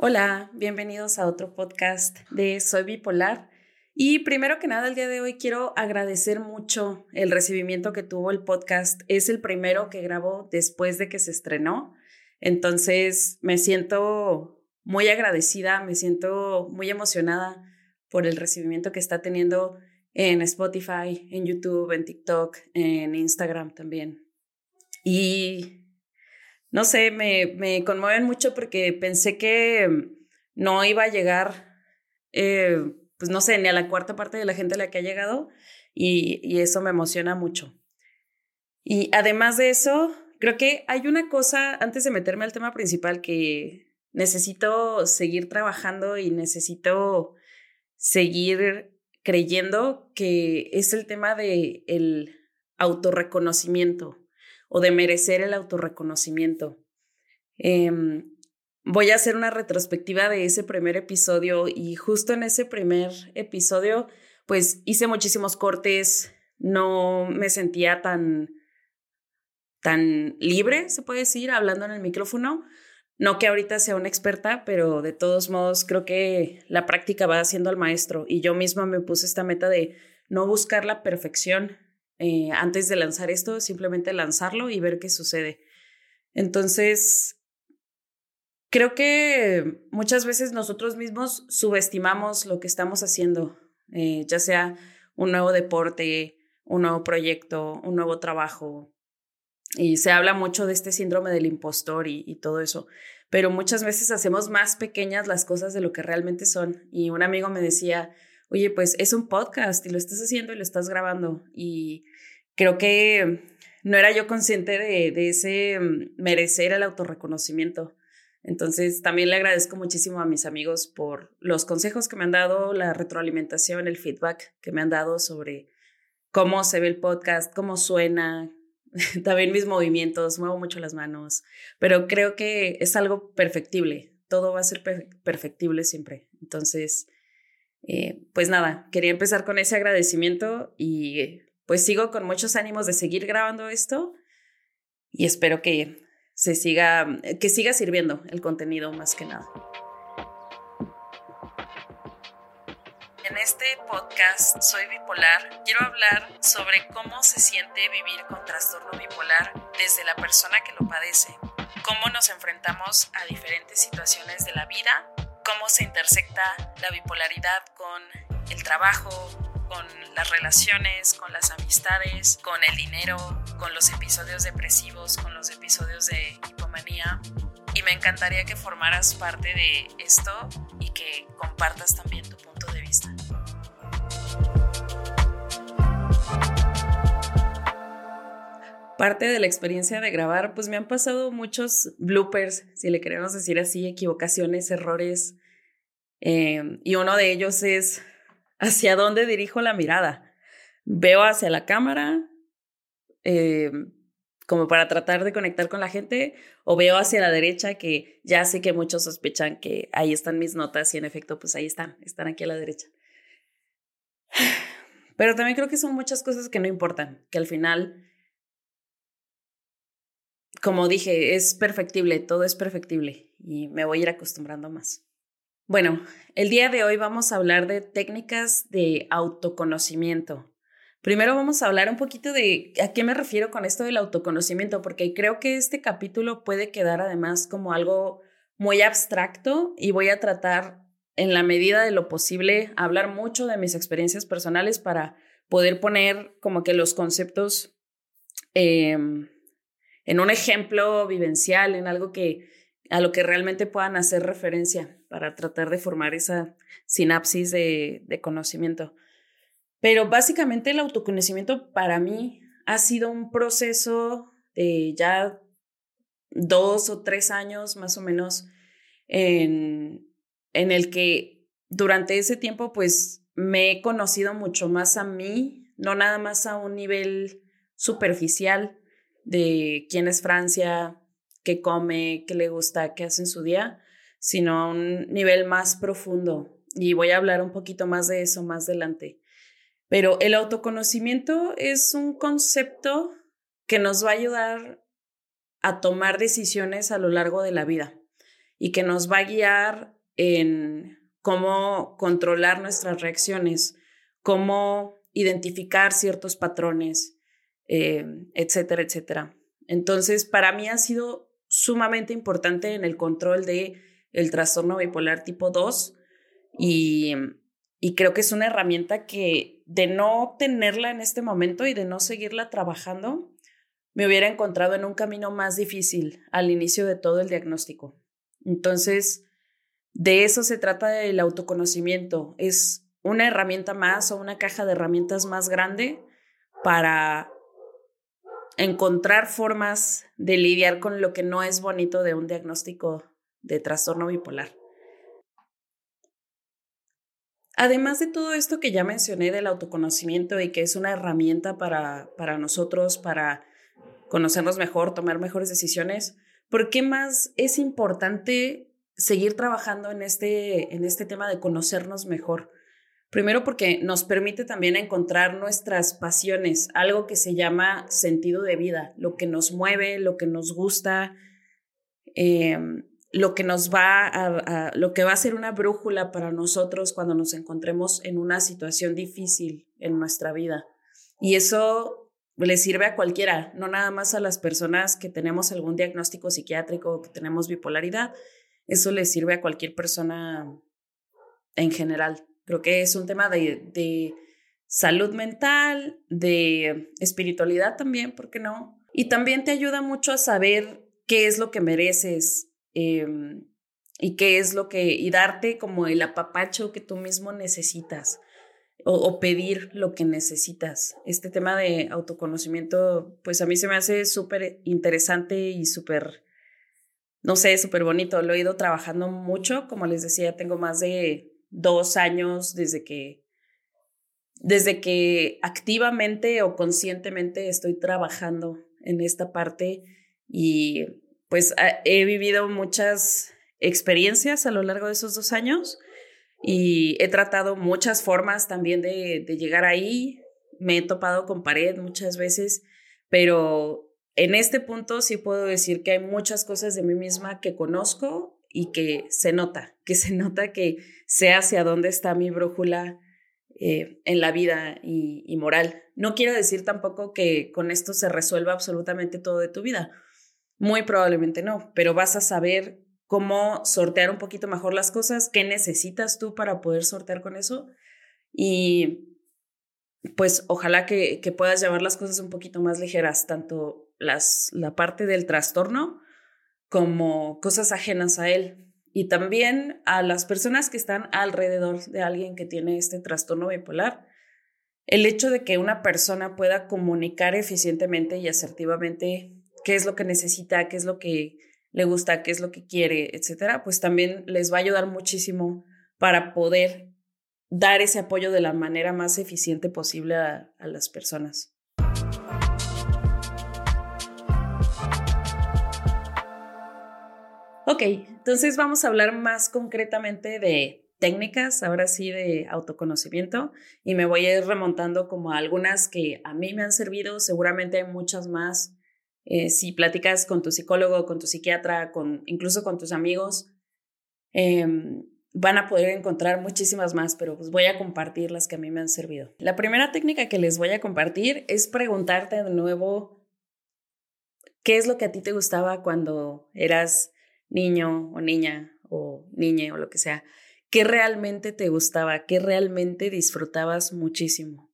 Hola, bienvenidos a otro podcast de Soy Bipolar. Y primero que nada, el día de hoy quiero agradecer mucho el recibimiento que tuvo el podcast. Es el primero que grabo después de que se estrenó. Entonces, me siento muy agradecida, me siento muy emocionada por el recibimiento que está teniendo en Spotify, en YouTube, en TikTok, en Instagram también. Y no sé, me, me conmueven mucho porque pensé que no iba a llegar, eh, pues no sé, ni a la cuarta parte de la gente a la que ha llegado y, y eso me emociona mucho. Y además de eso, creo que hay una cosa, antes de meterme al tema principal, que necesito seguir trabajando y necesito seguir creyendo que es el tema de el autorreconocimiento o de merecer el autorreconocimiento. Em, voy a hacer una retrospectiva de ese primer episodio y justo en ese primer episodio, pues hice muchísimos cortes, no me sentía tan, tan libre, se puede decir, hablando en el micrófono. No que ahorita sea una experta, pero de todos modos creo que la práctica va haciendo al maestro y yo misma me puse esta meta de no buscar la perfección, eh, antes de lanzar esto, simplemente lanzarlo y ver qué sucede. Entonces, creo que muchas veces nosotros mismos subestimamos lo que estamos haciendo, eh, ya sea un nuevo deporte, un nuevo proyecto, un nuevo trabajo. Y se habla mucho de este síndrome del impostor y, y todo eso, pero muchas veces hacemos más pequeñas las cosas de lo que realmente son. Y un amigo me decía, oye, pues es un podcast y lo estás haciendo y lo estás grabando. Y creo que no era yo consciente de, ese mm, merecer el autorreconocimiento. Entonces, también le agradezco muchísimo a mis amigos por los consejos que me han dado, la retroalimentación, el feedback que me han dado sobre cómo se ve el podcast, cómo suena, también mis movimientos, muevo mucho las manos, pero creo que es algo perfectible, todo va a ser perfectible siempre. Entonces, eh, pues nada, quería empezar con ese agradecimiento y pues sigo con muchos ánimos de seguir grabando esto y espero que se siga, que siga sirviendo el contenido más que nada. En este podcast Soy Bipolar, quiero hablar sobre cómo se siente vivir con trastorno bipolar desde la persona que lo padece, cómo nos enfrentamos a diferentes situaciones de la vida cómo se intersecta la bipolaridad con el trabajo, con las relaciones, con las amistades, con el dinero, con los episodios depresivos, con los episodios de hipomanía. Y me encantaría que formaras parte de esto y que compartas también tu punto de vista. Parte de la experiencia de grabar, pues me han pasado muchos bloopers, si le queremos decir así, equivocaciones, errores, Em, y uno de ellos es hacia dónde dirijo la mirada. Veo hacia la cámara, em, como para tratar de conectar con la gente, o veo hacia la derecha, que ya sé que muchos sospechan que ahí están mis notas y en efecto, pues ahí están, están aquí a la derecha. Pero también creo que son muchas cosas que no importan, que al final, como dije, es perfectible, todo es perfectible y me voy a ir acostumbrando más. Bueno, el día de hoy vamos a hablar de técnicas de autoconocimiento. Primero vamos a hablar un poquito de a qué me refiero con esto del autoconocimiento, porque creo que este capítulo puede quedar además como algo muy abstracto y voy a tratar en la medida de lo posible hablar mucho de mis experiencias personales para poder poner como que los conceptos em, en un ejemplo vivencial, en algo que a lo que realmente puedan hacer referencia para tratar de formar esa sinapsis de, conocimiento. Pero básicamente el autoconocimiento para mí ha sido un proceso de ya dos o tres años más o menos en, en el que durante ese tiempo pues me he conocido mucho más a mí, no nada más a un nivel superficial de quién es Francia, qué come, qué le gusta, qué hace en su día, sino a un nivel más profundo. Y voy a hablar un poquito más de eso más adelante. Pero el autoconocimiento es un concepto que nos va a ayudar a tomar decisiones a lo largo de la vida. y que nos va a guiar en cómo controlar nuestras reacciones, cómo identificar ciertos patrones, eh, etcétera, etcétera. Entonces, para mí ha sido sumamente importante en el control de el trastorno bipolar tipo 2 y, y creo que es una herramienta que de no tenerla en este momento y de no seguirla trabajando, me hubiera encontrado en un camino más difícil al inicio de todo el diagnóstico. Entonces, de eso se trata el autoconocimiento. Es una herramienta más o una caja de herramientas más grande para encontrar formas de lidiar con lo que no es bonito de un diagnóstico de trastorno bipolar. Además de todo esto que ya mencioné del autoconocimiento y que es una herramienta para, para nosotros, para conocernos mejor, tomar mejores decisiones, ¿por qué más es importante seguir trabajando en este, en este tema de conocernos mejor? Primero porque nos permite también encontrar nuestras pasiones, algo que se llama sentido de vida, lo que nos mueve, lo que nos gusta, em, lo que nos va a, lo que va a ser una brújula para nosotros cuando nos encontremos en una situación difícil en nuestra vida. Y eso le sirve a cualquiera, no nada más a las personas que tenemos algún diagnóstico psiquiátrico o que tenemos bipolaridad, eso le sirve a cualquier persona en general. Creo que es un tema de, de salud mental, de espiritualidad también, ¿por qué no? Y también te ayuda mucho a saber qué es lo que mereces em, y qué es lo que, y darte como el apapacho que tú mismo necesitas o, pedir lo que necesitas. Este tema de autoconocimiento, pues a mí se me hace súper interesante y súper, no sé, súper bonito. Lo he ido trabajando mucho, como les decía, tengo más de dos años desde que, desde que activamente o conscientemente estoy trabajando en esta parte y pues he vivido muchas experiencias a lo largo de esos dos años y he tratado muchas formas también de, llegar ahí. Me he topado con pared muchas veces, pero en este punto sí puedo decir que hay muchas cosas de mí misma que conozco y que se nota, que se nota que sé hacia dónde está mi brújula eh, en la vida y, moral. No quiero decir tampoco que con esto se resuelva absolutamente todo de tu vida. Muy probablemente no, pero vas a saber cómo sortear un poquito mejor las cosas, qué necesitas tú para poder sortear con eso y pues ojalá que, que puedas llevar las cosas un poquito más ligeras, tanto las, la parte del trastorno como cosas ajenas a él y también a las personas que están alrededor de alguien que tiene este trastorno bipolar. El hecho de que una persona pueda comunicar eficientemente y asertivamente qué es lo que necesita, qué es lo que le gusta, qué es lo que quiere, etcétera, pues también les va a ayudar muchísimo para poder dar ese apoyo de la manera más eficiente posible a, a las personas. Ok, entonces vamos a hablar más concretamente de técnicas, ahora sí de autoconocimiento, y me voy a ir remontando como a algunas que a mí me han servido, seguramente hay muchas más eh, si platicas con tu psicólogo, con tu psiquiatra, con, incluso con tus amigos, em, van a poder encontrar muchísimas más, pero pues voy a compartir las que a mí me han servido. La primera técnica que les voy a compartir es preguntarte de nuevo qué es lo que a ti te gustaba cuando eras niño o niña o niña o lo que sea. ¿Qué realmente te gustaba? ¿Qué realmente disfrutabas muchísimo?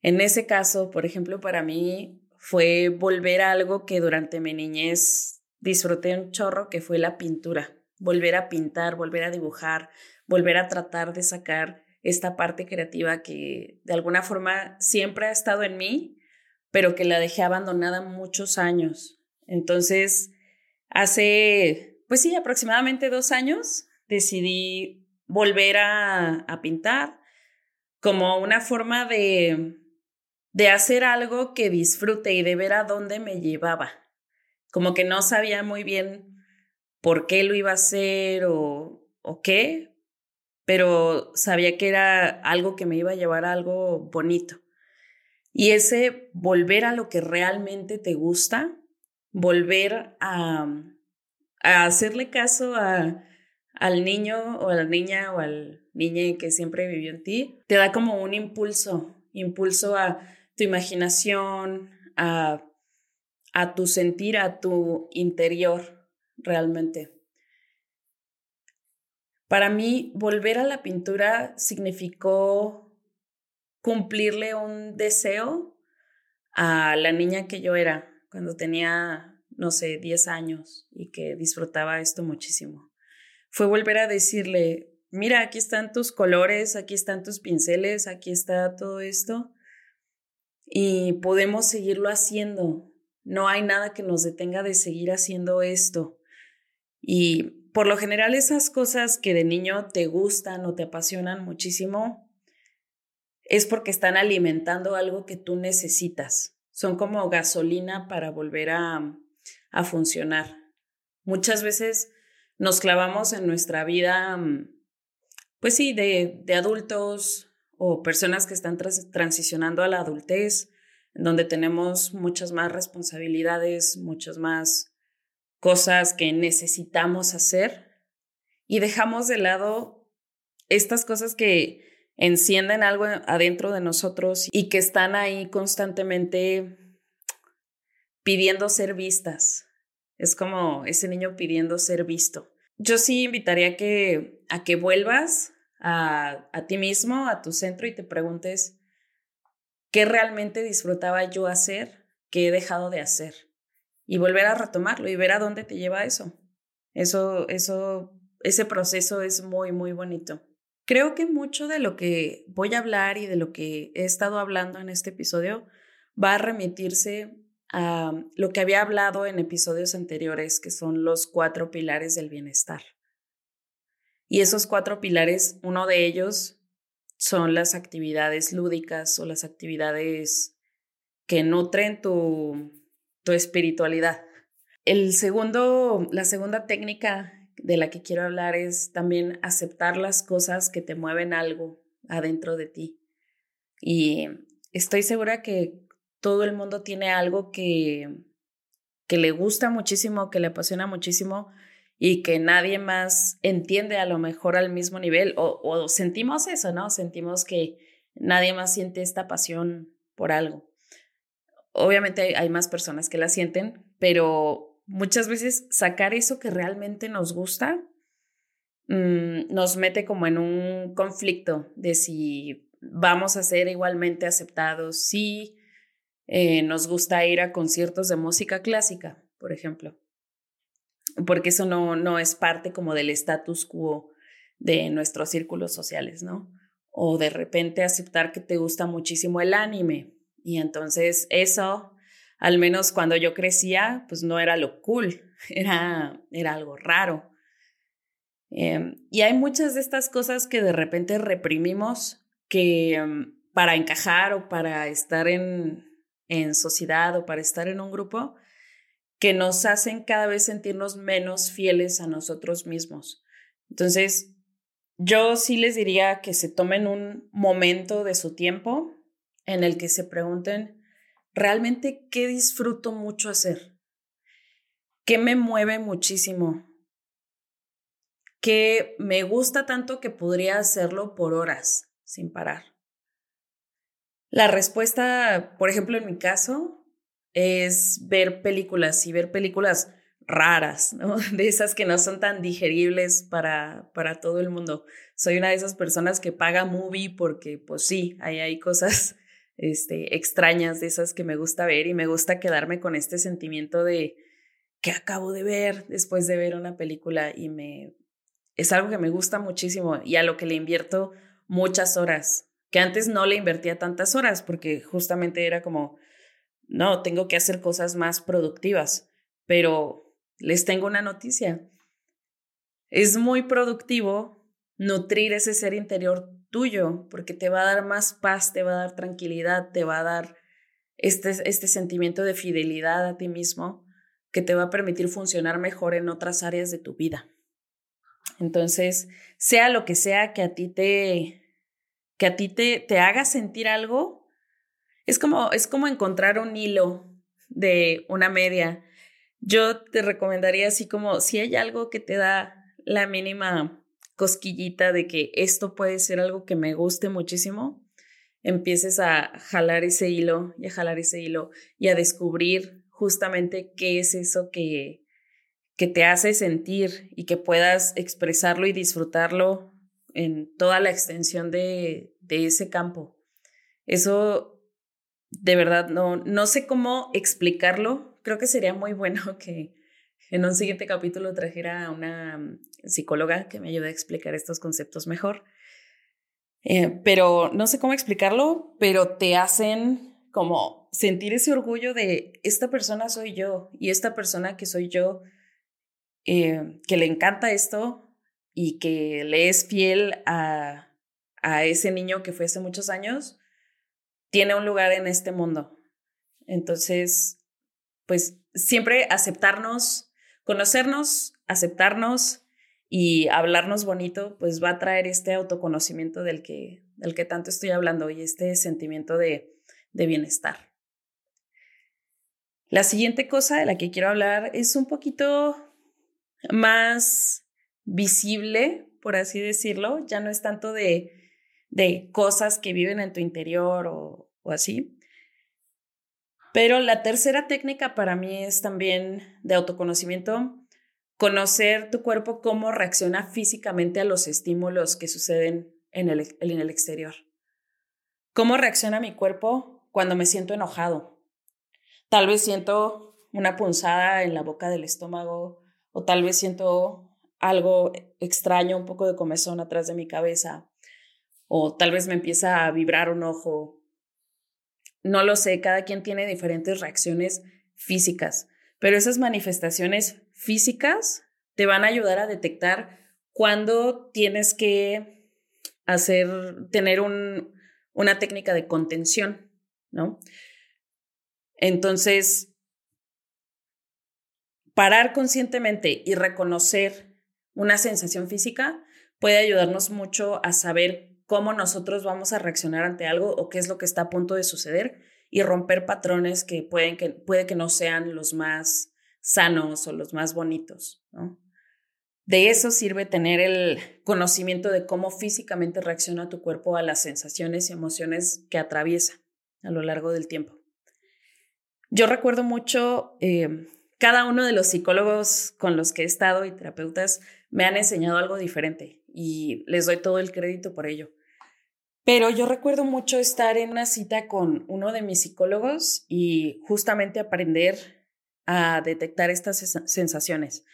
En ese caso, por ejemplo, para mí fue volver a algo que durante mi niñez disfruté un chorro, que fue la pintura. Volver a pintar, volver a dibujar, volver a tratar de sacar esta parte creativa que de alguna forma siempre ha estado en mí, pero que la dejé abandonada muchos años. Entonces, hace, pues sí, aproximadamente dos años, decidí volver a, a pintar como una forma de de hacer algo que disfrute y de ver a dónde me llevaba. Como que no sabía muy bien por qué lo iba a hacer o, o qué, pero sabía que era algo que me iba a llevar a algo bonito. Y ese volver a lo que realmente te gusta, volver a, hacerle caso a, al niño o a la niña o al niño que siempre vivió en ti, te da como un impulso, impulso a tu imaginación, a, a tu sentir, a tu interior realmente. Para mí, volver a la pintura significó cumplirle un deseo a la niña que yo era cuando tenía, no sé, 10 años y que disfrutaba esto muchísimo. Fue volver a decirle, mira, aquí están tus colores, aquí están tus pinceles, aquí está todo esto y podemos seguirlo haciendo. No hay nada que nos detenga de seguir haciendo esto. Y por lo general esas cosas que de niño te gustan o te apasionan muchísimo es porque están alimentando algo que tú necesitas. Son como gasolina para volver a, a funcionar. Muchas veces nos clavamos en nuestra vida, pues sí, de, de adultos o personas que están transicionando a la adultez, donde tenemos muchas más responsabilidades, muchas más cosas que necesitamos hacer y dejamos de lado estas cosas que encienden algo adentro de nosotros y que están ahí constantemente pidiendo ser vistas. Es como ese niño pidiendo ser visto. Yo sí invitaría que, a que vuelvas a, ti mismo, a tu centro y te preguntes qué realmente disfrutaba yo hacer, qué he dejado de hacer y volver a retomarlo y ver a dónde te lleva eso. Eso, eso, ese proceso es muy, muy bonito. Creo que mucho de lo que voy a hablar y de lo que he estado hablando en este episodio va a remitirse a lo que había hablado en episodios anteriores, que son los cuatro pilares del bienestar. Y esos cuatro pilares, uno de ellos son las actividades lúdicas o las actividades que nutren tu, tu espiritualidad. El segundo, la segunda técnica de la que quiero hablar es también aceptar las cosas que te mueven algo adentro de ti. Y estoy segura que todo el mundo tiene algo que, que le gusta muchísimo, que le apasiona muchísimo y que nadie más entiende a lo mejor al mismo nivel o, sentimos eso, ¿no? Sentimos que nadie más siente esta pasión por algo. Obviamente hay más personas que la sienten, pero muchas veces sacar eso que realmente nos gusta mm, nos mete como en un conflicto de si vamos a ser igualmente aceptados, si eh, nos gusta ir a conciertos de música clásica, por ejemplo, porque eso no, no es parte como del status quo de nuestros círculos sociales, ¿no? O de repente aceptar que te gusta muchísimo el anime, y entonces eso, al menos cuando yo crecía, pues no era lo cool, era, era algo raro. Em, y hay muchas de estas cosas que de repente reprimimos que em, para encajar o para estar en, en sociedad o para estar en un grupo, que nos hacen cada vez sentirnos menos fieles a nosotros mismos. Entonces, yo sí les diría que se tomen un momento de su tiempo en el que se pregunten realmente qué disfruto mucho hacer, qué me mueve muchísimo, qué me gusta tanto que podría hacerlo por horas sin parar. La respuesta, por ejemplo, en mi caso, es ver películas y ver películas raras, ¿no? De esas que no son tan digeribles para, para todo el mundo. Soy una de esas personas que paga movie porque, pues sí, ahí hay cosas este, extrañas de esas que me gusta ver y me gusta quedarme con este sentimiento de que acabo de ver después de ver una película y me es algo que me gusta muchísimo y a lo que le invierto muchas horas, que antes no le invertía tantas horas porque justamente era como, no, tengo que hacer cosas más productivas, pero les tengo una noticia. Es muy productivo nutrir ese ser interior tuyo, porque te va a dar más paz, te va a dar tranquilidad, te va a dar este, este sentimiento de fidelidad a ti mismo que te va a permitir funcionar mejor en otras áreas de tu vida. Entonces, sea lo que sea que a ti te que a ti te, te haga sentir algo, es como, es como encontrar un hilo de una media Yo te recomendaría así como si hay algo que te da la mínima cosquillita de que esto puede ser algo que me guste muchísimo, empieces a jalar ese hilo y a jalar ese hilo y a descubrir justamente qué es eso que, que te hace sentir y que puedas expresarlo y disfrutarlo en toda la extensión de, de ese campo. Eso de verdad no, no sé cómo explicarlo. Creo que sería muy bueno que en un siguiente capítulo trajera a una psicóloga que me ayude a explicar estos conceptos mejor. Eh, pero no sé cómo explicarlo, pero te hacen como sentir ese orgullo de esta persona soy yo y esta persona que soy yo, eh, que le encanta esto y que le es fiel a, a ese niño que fue hace muchos años, tiene un lugar en este mundo. Entonces, pues siempre aceptarnos, conocernos, aceptarnos y hablarnos bonito, pues va a traer este autoconocimiento del que, del que tanto estoy hablando y este sentimiento de, de bienestar. La siguiente cosa de la que quiero hablar es un poquito más visible, por así decirlo, ya no es tanto de, de cosas que viven en tu interior o, o así. Pero la tercera técnica para mí es también de autoconocimiento conocer tu cuerpo, cómo reacciona físicamente a los estímulos que suceden en el, en el exterior. ¿Cómo reacciona mi cuerpo cuando me siento enojado? Tal vez siento una punzada en la boca del estómago o tal vez siento algo extraño, un poco de comezón atrás de mi cabeza o tal vez me empieza a vibrar un ojo. No lo sé, cada quien tiene diferentes reacciones físicas, pero esas manifestaciones físicas te van a ayudar a detectar cuándo tienes que hacer, tener un, una técnica de contención, ¿no? Entonces, parar conscientemente y reconocer una sensación física puede ayudarnos mucho a saber cómo nosotros vamos a reaccionar ante algo o qué es lo que está a punto de suceder y romper patrones que pueden que puede que no sean los más sanos o los más bonitos, ¿no? De eso sirve tener el conocimiento de cómo físicamente reacciona tu cuerpo a las sensaciones y emociones que atraviesa a lo largo del tiempo. Yo recuerdo mucho, eh, cada uno de los psicólogos con los que he estado y terapeutas me han enseñado algo diferente y les doy todo el crédito por ello. Pero yo recuerdo mucho estar en una cita con uno de mis psicólogos y justamente aprender a detectar estas sensaciones.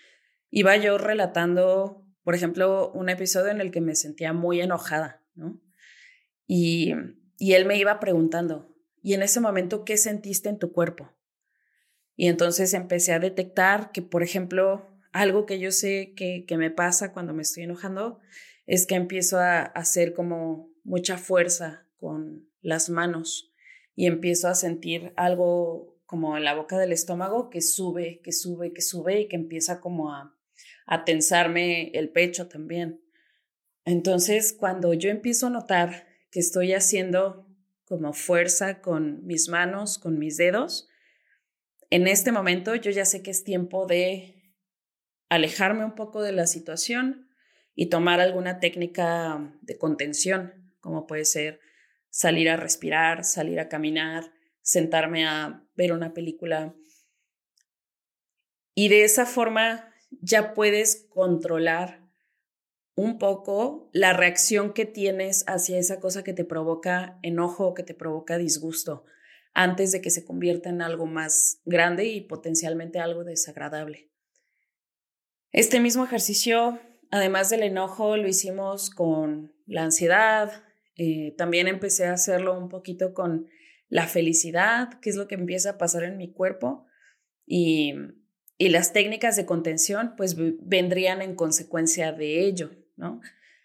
Iba yo relatando, por ejemplo, un episodio en el que me sentía muy enojada, ¿no? Y, y él me iba preguntando, ¿y en ese momento qué sentiste en tu cuerpo? Y entonces empecé a detectar que, por ejemplo, algo que yo sé que, que me pasa cuando me estoy enojando es que empiezo a hacer como mucha fuerza con las manos y empiezo a sentir algo como en la boca del estómago que sube, que sube, que sube y que empieza como a, a tensarme el pecho también. Entonces, cuando yo empiezo a notar que estoy haciendo como fuerza con mis manos, con mis dedos, en este momento yo ya sé que es tiempo de alejarme un poco de la situación y tomar alguna técnica de contención, como puede ser salir a respirar, salir a caminar, sentarme a ver una película. Y de esa forma ya puedes controlar un poco la reacción que tienes hacia esa cosa que te provoca enojo, que te provoca disgusto, antes de que se convierta en algo más grande y potencialmente algo desagradable. Este mismo ejercicio, además del enojo, lo hicimos con la ansiedad. Eh, también empecé a hacerlo un poquito con la felicidad, qué es lo que empieza a pasar en mi cuerpo y, y las técnicas de contención pues vendrían en consecuencia de ello, ¿no?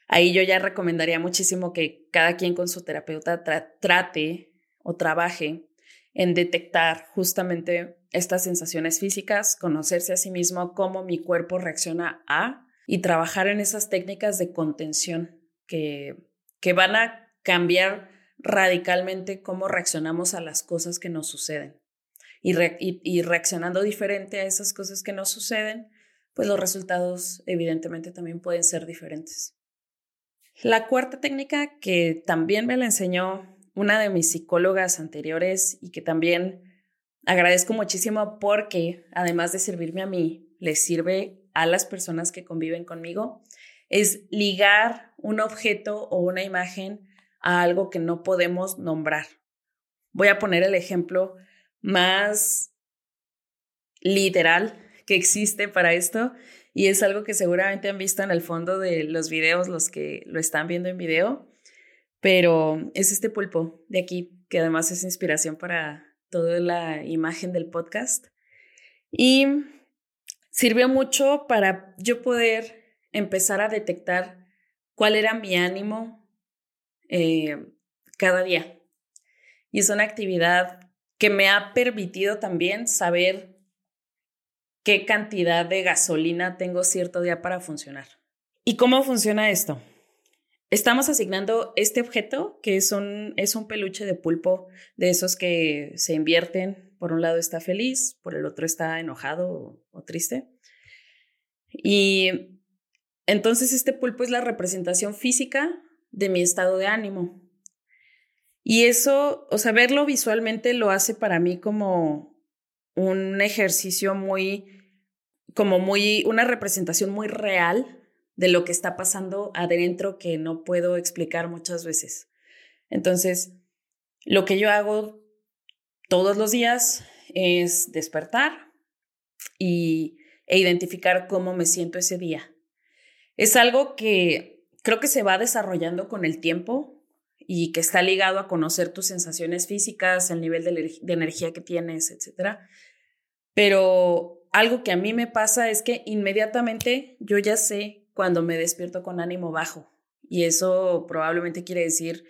Ahí yo ya recomendaría muchísimo que cada quien con su terapeuta trate o trabaje en detectar justamente estas sensaciones físicas, conocerse a sí mismo, cómo mi cuerpo reacciona a y trabajar en esas técnicas de contención que, que van a cambiar radicalmente cómo reaccionamos a las cosas que nos suceden. y, reaccionando diferente a esas cosas que nos suceden, pues los resultados evidentemente también pueden ser diferentes. La cuarta técnica que también me la enseñó una de mis psicólogas anteriores y que también agradezco muchísimo porque además de servirme a mí, le sirve a las personas que conviven conmigo, es ligar un objeto o una imagen a algo que no podemos nombrar. Voy a poner el ejemplo más literal que existe para esto y es algo que seguramente han visto en el fondo de los videos los que lo están viendo en video, pero es este pulpo de aquí que además es inspiración para toda la imagen del podcast y sirvió mucho para yo poder empezar a detectar cuál era mi ánimo eh, cada día. Y es una actividad que me ha permitido también saber qué cantidad de gasolina tengo cierto día para funcionar. ¿Y cómo funciona esto? Estamos asignando este objeto, que es un, es un peluche de pulpo, de esos que se invierten. Por un lado está feliz, por el otro está enojado o, triste. Y entonces este pulpo es la representación física de mi estado de ánimo. Y eso, o sea, verlo visualmente lo hace para mí como un ejercicio muy, como muy, una representación muy real de lo que está pasando adentro que no puedo explicar muchas veces. Entonces, lo que yo hago todos los días es despertar y, e identificar cómo me siento ese día. Es algo que creo que se va desarrollando con el tiempo y que está ligado a conocer tus sensaciones físicas, el nivel de, energía que tienes, etc. Pero algo que a mí me pasa es que inmediatamente yo ya sé cuando me despierto con ánimo bajo y eso probablemente quiere decir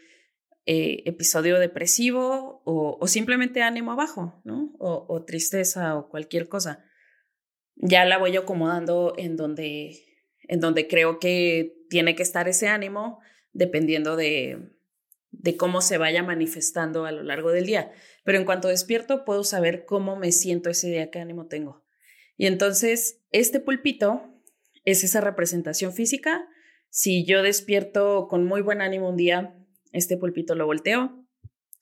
eh, episodio depresivo o, simplemente ánimo bajo, ¿no? O, o, tristeza o cualquier cosa. Ya la voy acomodando en donde, en donde creo que tiene que estar ese ánimo dependiendo de, de cómo se vaya manifestando a lo largo del día. Pero en cuanto despierto, puedo saber cómo me siento ese día, qué ánimo tengo. Y entonces, este pulpito es esa representación física. Si yo despierto con muy buen ánimo un día, este pulpito lo volteo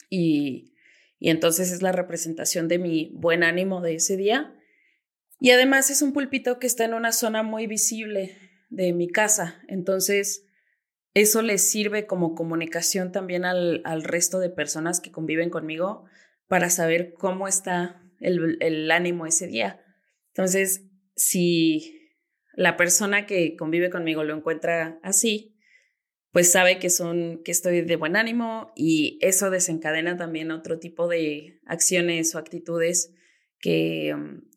y, y entonces es la representación de mi buen ánimo de ese día. Y además es un pulpito que está en una zona muy visible de mi casa. Entonces, eso les sirve como comunicación también al, al resto de personas que conviven conmigo para saber cómo está el, el ánimo ese día. Entonces, si la persona que convive conmigo lo encuentra así, pues sabe que son que estoy de buen ánimo y eso desencadena también otro tipo de acciones o actitudes que mm,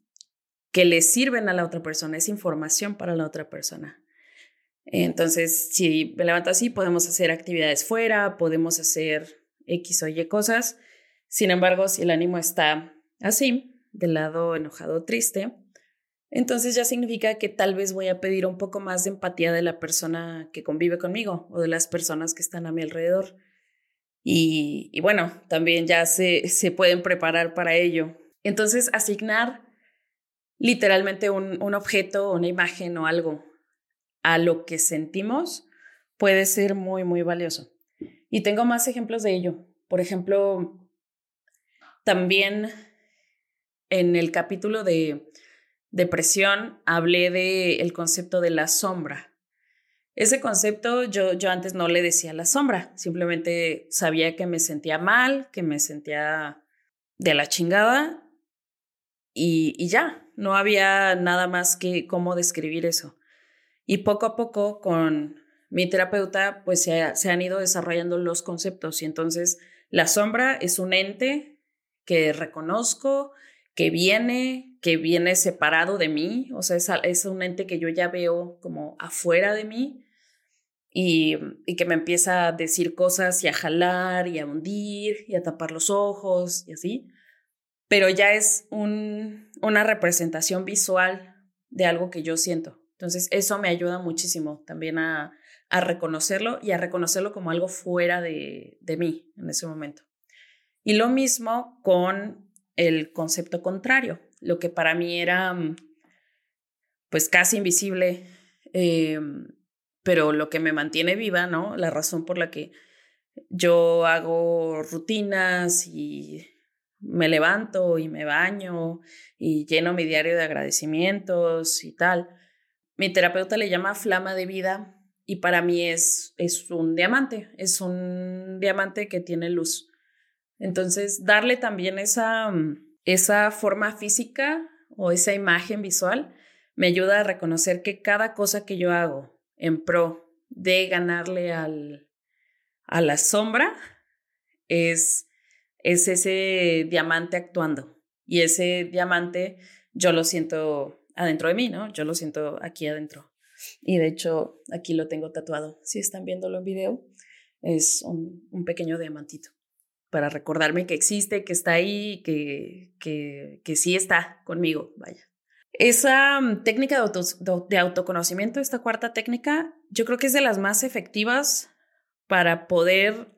que le sirven a la otra persona, es información para la otra persona. Entonces, si me levanto así, podemos hacer actividades fuera, podemos hacer X o Y cosas. Sin embargo, si el ánimo está así, del lado enojado, triste, entonces ya significa que tal vez voy a pedir un poco más de empatía de la persona que convive conmigo o de las personas que están a mi alrededor. Y, bueno, también ya se, se pueden preparar para ello. Entonces, asignar literalmente un, un objeto, una imagen o algo a lo que sentimos puede ser muy, muy valioso. Y tengo más ejemplos de ello. Por ejemplo, también en el capítulo de depresión hablé del el concepto de la sombra. Ese concepto yo, yo antes no le decía la sombra, simplemente sabía que me sentía mal, que me sentía de la chingada y, y ya, no había nada más que cómo describir eso. Y poco a poco con mi terapeuta, pues se, se han ido desarrollando los conceptos y entonces la sombra es un ente que reconozco, que viene, que viene separado de mí, o sea, es, es, un ente que yo ya veo como afuera de mí y, y, que me empieza a decir cosas y a jalar y a hundir y a tapar los ojos y así, pero ya es un, una representación visual de algo que yo siento. Entonces, eso me ayuda muchísimo también a, a reconocerlo y a reconocerlo como algo fuera de, de, mí en ese momento. Y lo mismo con el concepto contrario, lo que para mí era mm, pues casi invisible, eh, pero lo que me mantiene viva, ¿no? La razón por la que yo hago rutinas y me levanto y me baño y lleno mi diario de agradecimientos y tal. Mi terapeuta le llama flama de vida y para mí es, es un diamante, es un diamante que tiene luz. Entonces, darle también esa, esa forma física o esa imagen visual me ayuda a reconocer que cada cosa que yo hago en pro de ganarle al, a la sombra es, es ese diamante actuando. Y ese diamante yo lo siento adentro de mí, ¿no? Yo lo siento aquí adentro. Y de hecho, aquí lo tengo tatuado. Si están viéndolo en video, es un, un pequeño diamantito para recordarme que existe, que está ahí, que, que, que sí está conmigo, vaya. Esa mm, técnica de, de, autoconocimiento, esta cuarta técnica, yo creo que es de las más efectivas para poder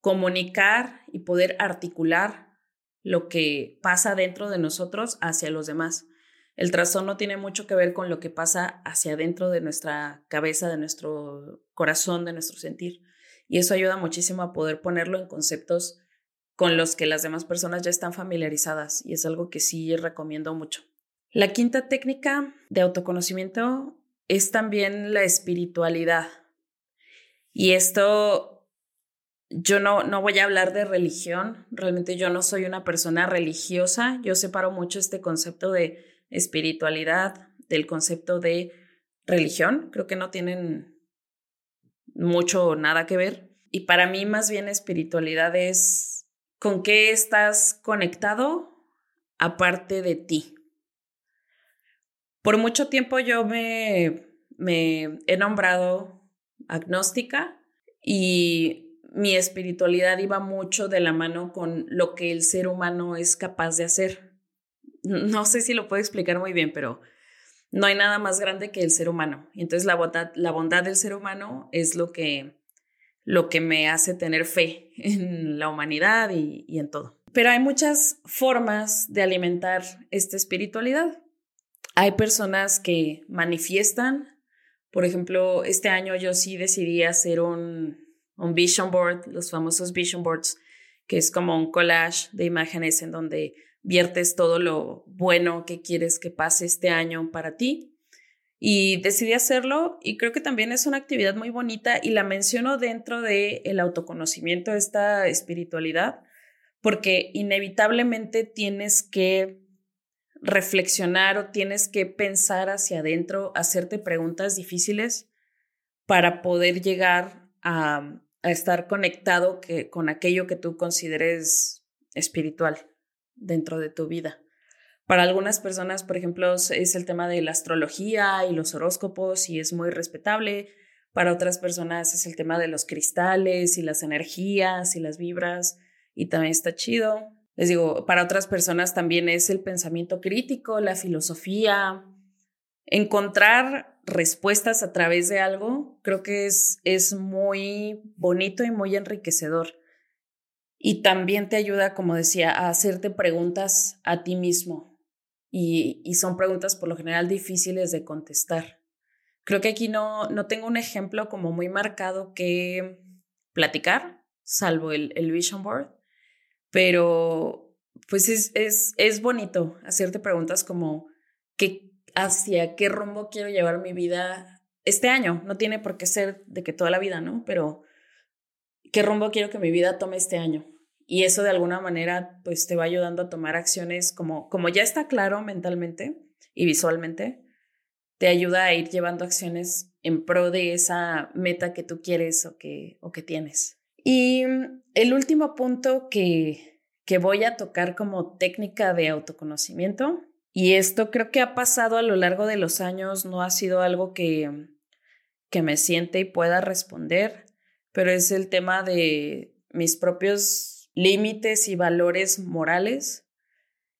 comunicar y poder articular lo que pasa dentro de nosotros hacia los demás. El trastorno tiene mucho que ver con lo que pasa hacia adentro de nuestra cabeza, de nuestro corazón, de nuestro sentir. Y eso ayuda muchísimo a poder ponerlo en conceptos con los que las demás personas ya están familiarizadas y es algo que sí recomiendo mucho. La quinta técnica de autoconocimiento es también la espiritualidad. Y esto, yo no, no voy a hablar de religión, realmente yo no soy una persona religiosa, yo separo mucho este concepto de espiritualidad del concepto de religión, creo que no tienen mucho o nada que ver. Y para mí más bien espiritualidad es con qué estás conectado aparte de ti. Por mucho tiempo yo me, me he nombrado agnóstica y mi espiritualidad iba mucho de la mano con lo que el ser humano es capaz de hacer. No sé si lo puedo explicar muy bien, pero no hay nada más grande que el ser humano. Entonces la bondad, la bondad del ser humano es lo que, lo que me hace tener fe en la humanidad y, y en todo. Pero hay muchas formas de alimentar esta espiritualidad. Hay personas que manifiestan por ejemplo, este año yo sí decidí hacer un, un vision board, los famosos vision boards, que es como un collage de imágenes en donde viertes todo lo bueno que quieres que pase este año para ti. Y decidí hacerlo y creo que también es una actividad muy bonita y la menciono dentro del el autoconocimiento, esta espiritualidad, porque inevitablemente tienes que reflexionar o tienes que pensar hacia adentro, hacerte preguntas difíciles para poder llegar a, estar conectado que, con aquello que tú consideres espiritual dentro de tu vida. Para algunas personas, por ejemplo, es el tema de la astrología y los horóscopos y es muy respetable. Para otras personas es el tema de los cristales y las energías y las vibras y también está chido. Les digo, para otras personas también es el pensamiento crítico, la filosofía, encontrar respuestas a través de algo, creo que es, es muy bonito y muy enriquecedor. Y también te ayuda, como decía, a hacerte preguntas a ti mismo. Y, y son preguntas por lo general difíciles de contestar. Creo que aquí no, no tengo un ejemplo como muy marcado que platicar, salvo el, el Vision Board pero pues es, es, es bonito hacerte preguntas como ¿qué, hacia qué rumbo quiero llevar mi vida este año. No tiene por qué ser de que toda la vida, ¿no? Pero ¿qué rumbo quiero que mi vida tome este año? Y eso de alguna manera pues te va ayudando a tomar acciones como, como ya está claro mentalmente y visualmente, te ayuda a ir llevando acciones en pro de esa meta que tú quieres o que, o que tienes. Y el último punto que, que voy a tocar como técnica de autoconocimiento, y esto creo que ha pasado a lo largo de los años, no ha sido algo que, que me siente y pueda responder, pero es el tema de mis propios límites y valores morales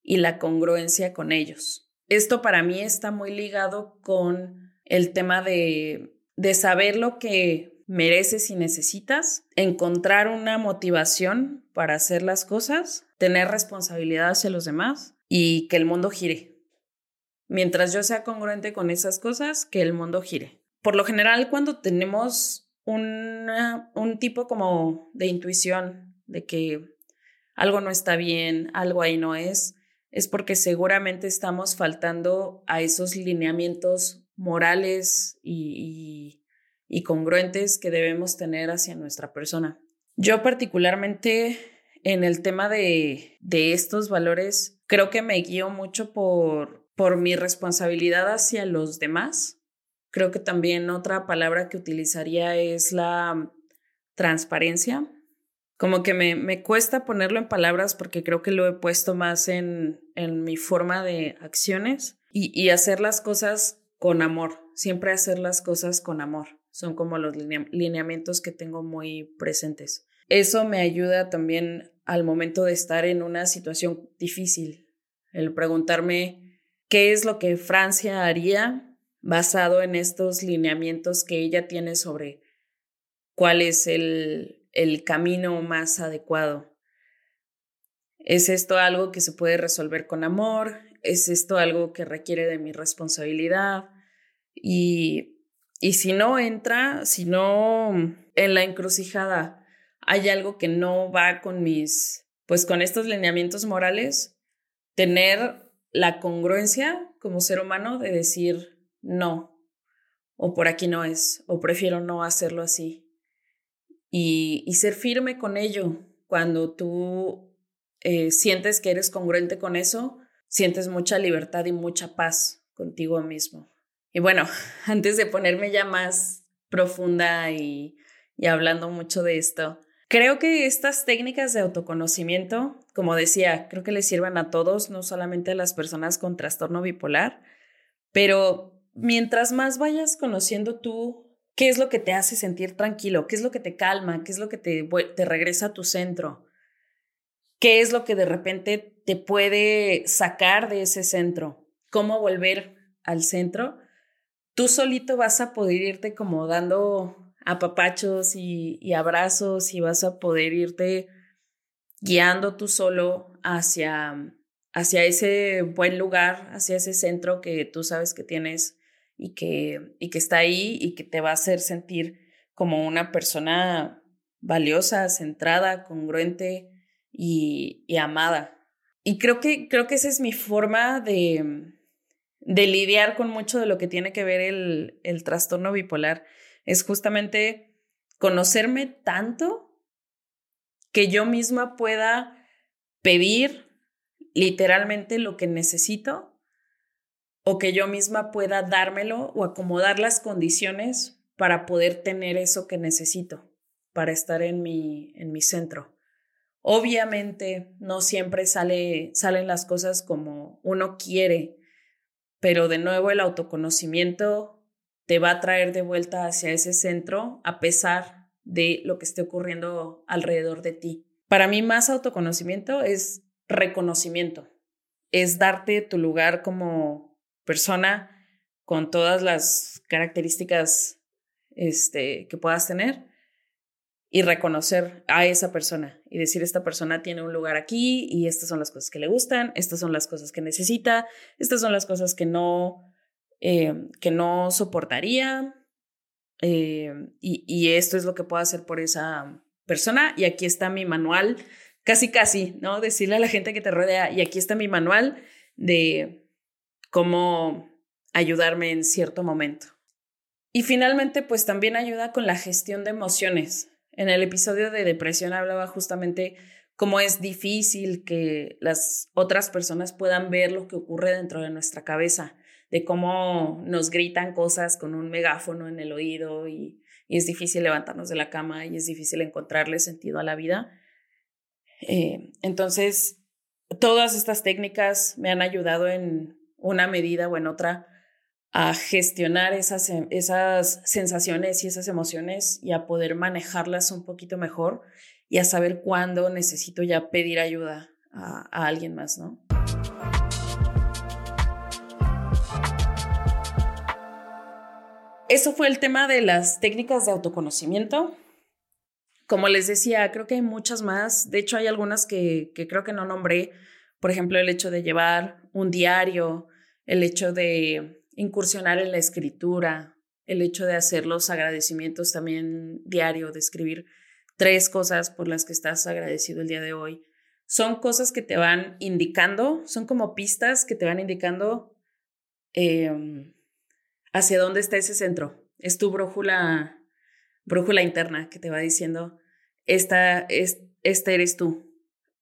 y la congruencia con ellos. Esto para mí está muy ligado con el tema de, de saber lo que mereces y necesitas, encontrar una motivación para hacer las cosas, tener responsabilidad hacia los demás y que el mundo gire. Mientras yo sea congruente con esas cosas, que el mundo gire. Por lo general, cuando tenemos un tipo como de intuición de que algo no está bien, algo ahí no es, es porque seguramente estamos faltando a esos lineamientos morales y, y, congruentes que debemos tener hacia nuestra persona. Yo particularmente en el tema de, de estos valores, creo que me guío mucho por, por mi responsabilidad hacia los demás. Creo que también otra palabra que utilizaría es la transparencia como que me, me, cuesta ponerlo en palabras porque creo que lo he puesto más en, en mi forma de acciones y, y, hacer las cosas con amor, siempre hacer las cosas con amor. Son como los lineamientos que tengo muy presentes. Eso me ayuda también al momento de estar en una situación difícil, el preguntarme qué es lo que Francia haría basado en estos lineamientos que ella tiene sobre cuál es el, el camino más adecuado. ¿Es esto algo que se puede resolver con amor? ¿Es esto algo que requiere de mi responsabilidad? Y, y si no entra, si no en la encrucijada hay algo que no va con mis, pues con estos lineamientos morales, tener la congruencia como ser humano de decir no, o por aquí no es, o prefiero no hacerlo así y, ser firme con ello. Cuando tú eh, sientes que eres congruente con eso, sientes mucha libertad y mucha paz contigo mismo. Y bueno, antes de ponerme ya más profunda y, y hablando mucho de esto, creo que estas técnicas de autoconocimiento, como decía, creo que le sirvan a todos, no solamente a las personas con trastorno bipolar, pero mientras más vayas conociendo tú ¿Qué es lo que te hace sentir tranquilo? ¿Qué es lo que te calma? ¿Qué es lo que te, te regresa a tu centro? ¿Qué es lo que de repente te puede sacar de ese centro? ¿Cómo volver al centro? Tú solito vas a poder irte como dando apapachos y, abrazos y vas a poder irte guiando tú solo hacia, hacia ese buen lugar, hacia ese centro que tú sabes que tienes y que, y que está ahí y que te va a hacer sentir como una persona valiosa, centrada, congruente y, y amada. Y creo que, creo que esa es mi forma de, de lidiar con mucho de lo que tiene que ver el, el trastorno bipolar. Es justamente conocerme tanto que yo misma pueda pedir literalmente lo que necesito o que yo misma pueda dármelo o acomodar las condiciones para poder tener eso que necesito, para estar en mi, en mi centro. Obviamente no siempre sale, salen las cosas como uno quiere, pero de nuevo el autoconocimiento te va a traer de vuelta hacia ese centro a pesar de lo que esté ocurriendo alrededor de ti. Para mí más autoconocimiento es reconocimiento, es darte tu lugar como persona con todas las características este, que puedas tener y reconocer a esa persona y decir, esta persona tiene un lugar aquí y estas son las cosas que le gustan, estas son las cosas que necesita, estas son las cosas que no, eh, que no soportaría eh, y, y esto es lo que puedo hacer por esa persona y aquí está mi manual, casi casi, ¿no? Decirle a la gente que te rodea y aquí está mi manual de cómo ayudarme en cierto momento. Y finalmente, pues también ayuda con la gestión de emociones. En el episodio de depresión hablaba justamente cómo es difícil que las otras personas puedan ver lo que ocurre dentro de nuestra cabeza, de cómo nos gritan cosas con un megáfono en el oído y, es difícil levantarnos de la cama y es difícil encontrarle sentido a la vida. Eh, entonces, todas estas técnicas me han ayudado en una medida o en otra a gestionar esas, esas sensaciones y esas emociones y a poder manejarlas un poquito mejor y a saber cuándo necesito ya pedir ayuda a, a alguien más, ¿no? Eso fue el tema de las técnicas de autoconocimiento. como les decía, creo que hay muchas más. De hecho, hay algunas que, que creo que no nombré. Por ejemplo, el hecho de llevar un diario, el hecho de incursionar en la escritura, el hecho de hacer los agradecimientos también diario, de escribir tres cosas por las que estás agradecido el día de hoy. Son cosas que te van indicando, son como pistas que te van indicando em, hacia dónde está ese centro. Es tu brújula, brújula interna que te va diciendo, esta, es, este eres tú,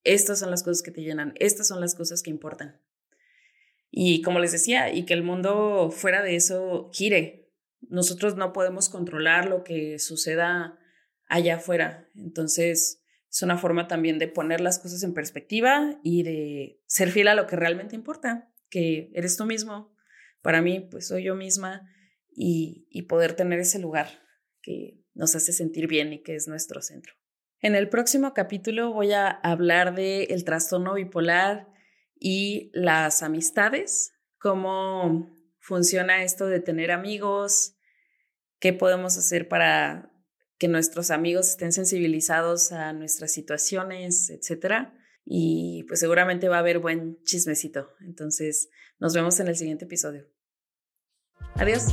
estas son las cosas que te llenan, estas son las cosas que importan. Y como les decía, y que el mundo fuera de eso gire. Nosotros no podemos controlar lo que suceda allá afuera. Entonces, es una forma también de poner las cosas en perspectiva y de ser fiel a lo que realmente importa, que eres tú mismo. Para mí, pues soy yo misma y, y poder tener ese lugar que nos hace sentir bien y que es nuestro centro. En el próximo capítulo voy a hablar del el trastorno bipolar y las amistades, cómo funciona esto de tener amigos, qué podemos hacer para que nuestros amigos estén sensibilizados a nuestras situaciones, etcétera. Y pues seguramente va a haber buen chismecito. Entonces, nos vemos en el siguiente episodio. Adiós.